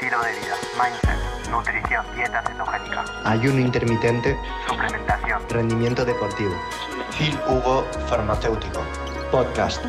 estilo de vida, mindset, nutrición, dieta cetogénica, ayuno intermitente, suplementación, rendimiento deportivo. Phil Hugo Farmacéutico. Podcast.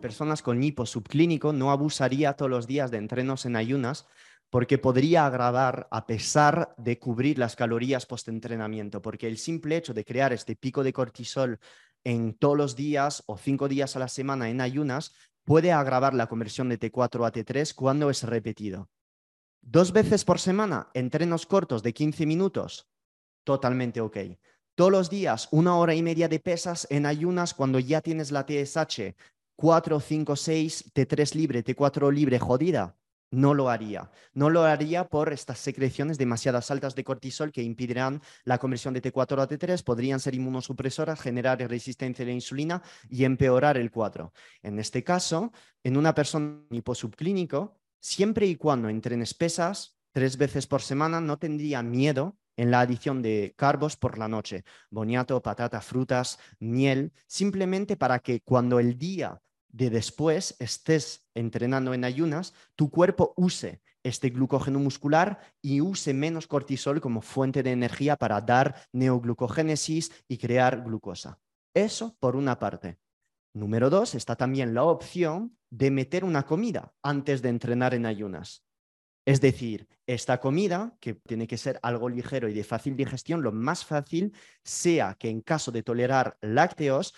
Personas con hipo subclínico no abusaría todos los días de entrenos en ayunas porque podría agravar a pesar de cubrir las calorías post-entrenamiento, porque el simple hecho de crear este pico de cortisol en todos los días o cinco días a la semana en ayunas puede agravar la conversión de T4 a T3 cuando es repetido. Dos veces por semana, entrenos cortos de 15 minutos, totalmente ok. Todos los días, una hora y media de pesas en ayunas cuando ya tienes la TSH 4, 5, 6, T3 libre, T4 libre jodida, no lo haría. No lo haría por estas secreciones demasiadas altas de cortisol que impedirán la conversión de T4 a T3, podrían ser inmunosupresoras, generar resistencia a la insulina y empeorar el cuadro. En este caso, en una persona hiposubclínico, siempre y cuando entrenes pesas tres veces por semana, no tendría miedo en la adición de carbos por la noche, boniato, patata, frutas, miel, simplemente para que cuando el día de después estés entrenando en ayunas, tu cuerpo use este glucógeno muscular y use menos cortisol como fuente de energía para dar neoglucogénesis y crear glucosa. Eso por una parte. Número dos, está también la opción de meter una comida antes de entrenar en ayunas. Es decir, esta comida, que tiene que ser algo ligero y de fácil digestión, lo más fácil sea que en caso de tolerar lácteos,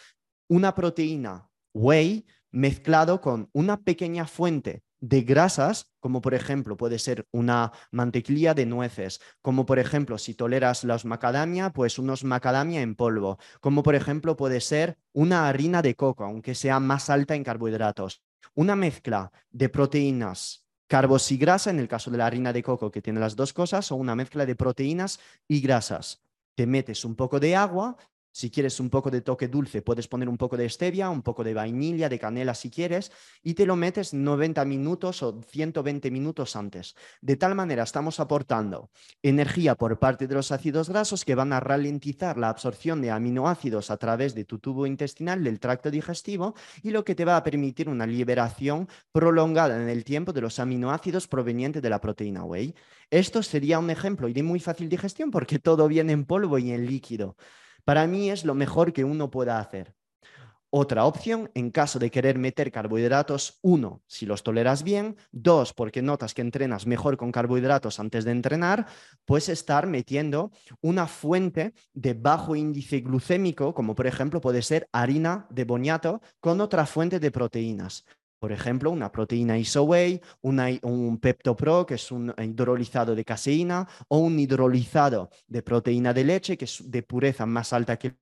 una proteína whey mezclado con una pequeña fuente de grasas, como por ejemplo puede ser una mantequilla de nueces, como por ejemplo si toleras los macadamia, pues unos macadamia en polvo, como por ejemplo puede ser una harina de coco, aunque sea más alta en carbohidratos, una mezcla de proteínas, carbos y grasa, en el caso de la harina de coco que tiene las dos cosas, o una mezcla de proteínas y grasas. Te metes un poco de agua, si quieres un poco de toque dulce, puedes poner un poco de stevia, un poco de vainilla, de canela si quieres, y te lo metes 90 minutos o 120 minutos antes. De tal manera estamos aportando energía por parte de los ácidos grasos que van a ralentizar la absorción de aminoácidos a través de tu tubo intestinal, del tracto digestivo, y lo que te va a permitir una liberación prolongada en el tiempo de los aminoácidos provenientes de la proteína whey. Esto sería un ejemplo y de muy fácil digestión porque todo viene en polvo y en líquido. Para mí es lo mejor que uno pueda hacer. Otra opción, en caso de querer meter carbohidratos, uno, si los toleras bien, dos, porque notas que entrenas mejor con carbohidratos antes de entrenar, puedes estar metiendo una fuente de bajo índice glucémico, como por ejemplo puede ser harina de boniato, con otra fuente de proteínas. Por ejemplo, una proteína ISOWAY, un PeptoPro, que es un hidrolizado de caseína, o un hidrolizado de proteína de leche, que es de pureza más alta que el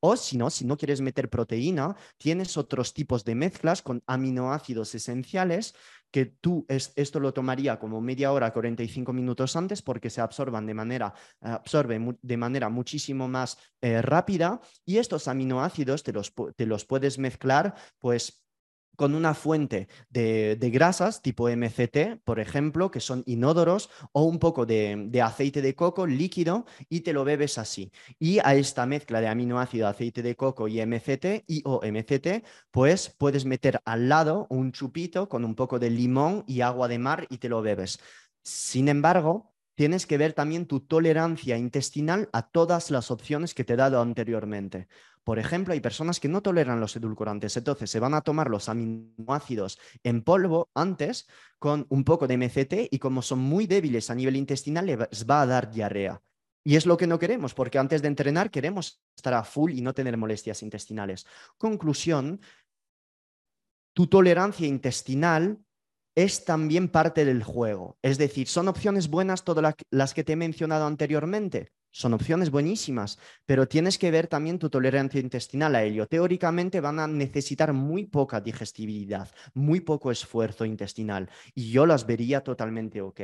o si no, si no quieres meter proteína, tienes otros tipos de mezclas con aminoácidos esenciales que tú esto lo tomaría como media hora, 45 minutos antes porque se absorban de manera, absorbe de manera muchísimo más eh, rápida. Y estos aminoácidos te los, te los puedes mezclar pues con una fuente de, grasas tipo MCT, por ejemplo, que son inódoros, o un poco de, aceite de coco líquido y te lo bebes así. Y a esta mezcla de aminoácido, aceite de coco y MCT y o MCT, pues puedes meter al lado un chupito con un poco de limón y agua de mar y te lo bebes. Sin embargo, tienes que ver también tu tolerancia intestinal a todas las opciones que te he dado anteriormente. Por ejemplo, hay personas que no toleran los edulcorantes, entonces se van a tomar los aminoácidos en polvo antes con un poco de MCT y como son muy débiles a nivel intestinal les va a dar diarrea. Y es lo que no queremos, porque antes de entrenar queremos estar a full y no tener molestias intestinales. Conclusión, tu tolerancia intestinal es también parte del juego. Es decir, son opciones buenas todas las que te he mencionado anteriormente son opciones buenísimas, pero tienes que ver también tu tolerancia intestinal a ello. Teóricamente van a necesitar muy poca digestibilidad, muy poco esfuerzo intestinal y yo las vería totalmente ok.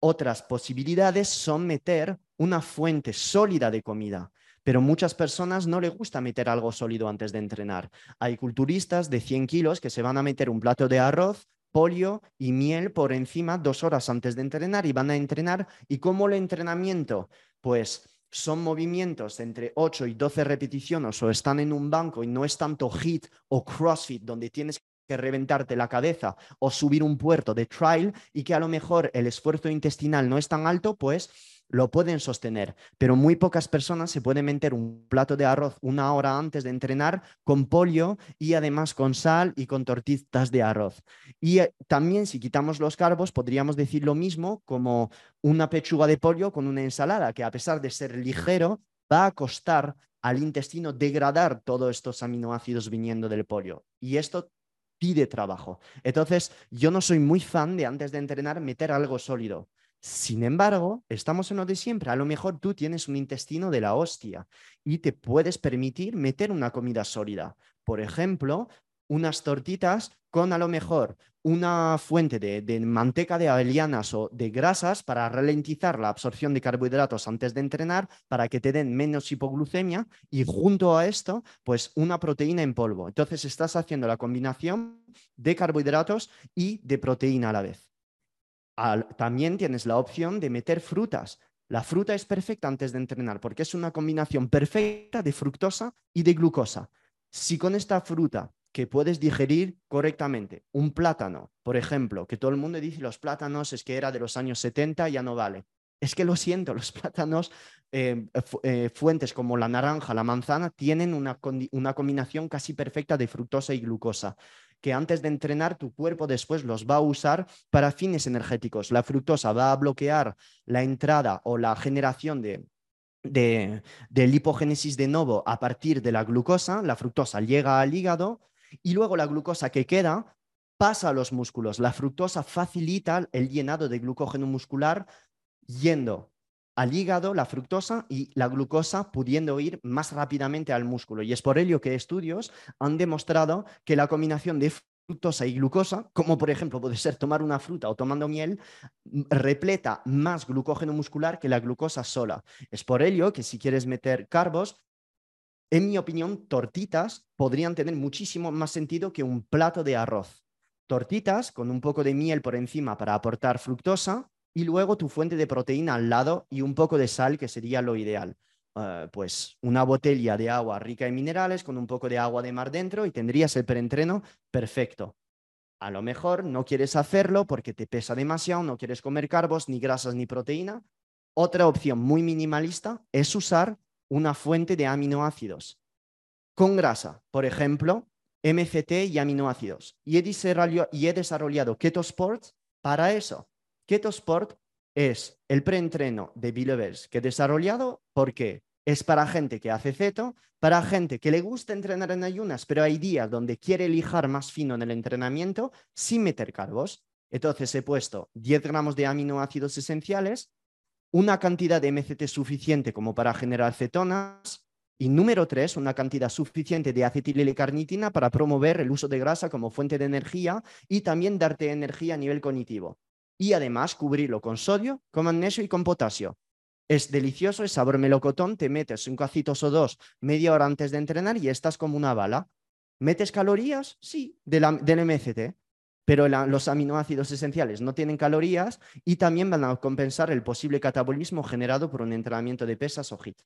Otras posibilidades son meter una fuente sólida de comida, pero muchas personas no les gusta meter algo sólido antes de entrenar. Hay culturistas de 100 kilos que se van a meter un plato de arroz, polio y miel por encima dos horas antes de entrenar y van a entrenar. ¿Y cómo el entrenamiento? Pues son movimientos entre 8 y 12 repeticiones o están en un banco y no es tanto HIT o CrossFit donde tienes que reventarte la cabeza o subir un puerto de trial y que a lo mejor el esfuerzo intestinal no es tan alto, pues lo pueden sostener, pero muy pocas personas se pueden meter un plato de arroz una hora antes de entrenar con pollo y además con sal y con tortitas de arroz. Y eh, también si quitamos los carbos, podríamos decir lo mismo como una pechuga de pollo con una ensalada, que a pesar de ser ligero, va a costar al intestino degradar todos estos aminoácidos viniendo del pollo. Y esto pide trabajo. Entonces, yo no soy muy fan de antes de entrenar meter algo sólido. Sin embargo, estamos en lo de siempre. A lo mejor tú tienes un intestino de la hostia y te puedes permitir meter una comida sólida. Por ejemplo, unas tortitas con a lo mejor una fuente de, manteca de avellanas o de grasas para ralentizar la absorción de carbohidratos antes de entrenar, para que te den menos hipoglucemia y junto a esto, pues una proteína en polvo. Entonces estás haciendo la combinación de carbohidratos y de proteína a la vez. También tienes la opción de meter frutas. La fruta es perfecta antes de entrenar porque es una combinación perfecta de fructosa y de glucosa. Si con esta fruta que puedes digerir correctamente. Un plátano, por ejemplo, que todo el mundo dice los plátanos es que era de los años 70, ya no vale. Es que lo siento, los plátanos, eh, eh, fuentes como la naranja, la manzana, tienen una, una combinación casi perfecta de fructosa y glucosa, que antes de entrenar tu cuerpo después los va a usar para fines energéticos. La fructosa va a bloquear la entrada o la generación de, de, lipogénesis de novo a partir de la glucosa. La fructosa llega al hígado y luego la glucosa que queda pasa a los músculos. La fructosa facilita el llenado de glucógeno muscular yendo al hígado, la fructosa y la glucosa pudiendo ir más rápidamente al músculo. Y es por ello que estudios han demostrado que la combinación de fructosa y glucosa, como por ejemplo puede ser tomar una fruta o tomando miel, repleta más glucógeno muscular que la glucosa sola. Es por ello que si quieres meter carbos, en mi opinión, tortitas podrían tener muchísimo más sentido que un plato de arroz. Tortitas con un poco de miel por encima para aportar fructosa y luego tu fuente de proteína al lado y un poco de sal, que sería lo ideal. Eh, pues una botella de agua rica en minerales con un poco de agua de mar dentro y tendrías el preentreno perfecto. A lo mejor no quieres hacerlo porque te pesa demasiado, no quieres comer carbos, ni grasas, ni proteína. Otra opción muy minimalista es usar una fuente de aminoácidos con grasa, por ejemplo, MCT y aminoácidos. Y he, desarrollado, y he desarrollado Ketosport para eso. Ketosport es el preentreno de Bilevers que he desarrollado porque es para gente que hace ceto, para gente que le gusta entrenar en ayunas, pero hay días donde quiere lijar más fino en el entrenamiento sin meter carbos. Entonces he puesto 10 gramos de aminoácidos esenciales, una cantidad de MCT suficiente como para generar cetonas y número tres, una cantidad suficiente de acetililicarnitina para promover el uso de grasa como fuente de energía y también darte energía a nivel cognitivo. Y además cubrirlo con sodio, con magnesio y con potasio. Es delicioso, es sabor melocotón, te metes un cacitos o dos media hora antes de entrenar y estás como una bala. ¿Metes calorías? Sí, del MCT pero los aminoácidos esenciales no tienen calorías y también van a compensar el posible catabolismo generado por un entrenamiento de pesas o HIT.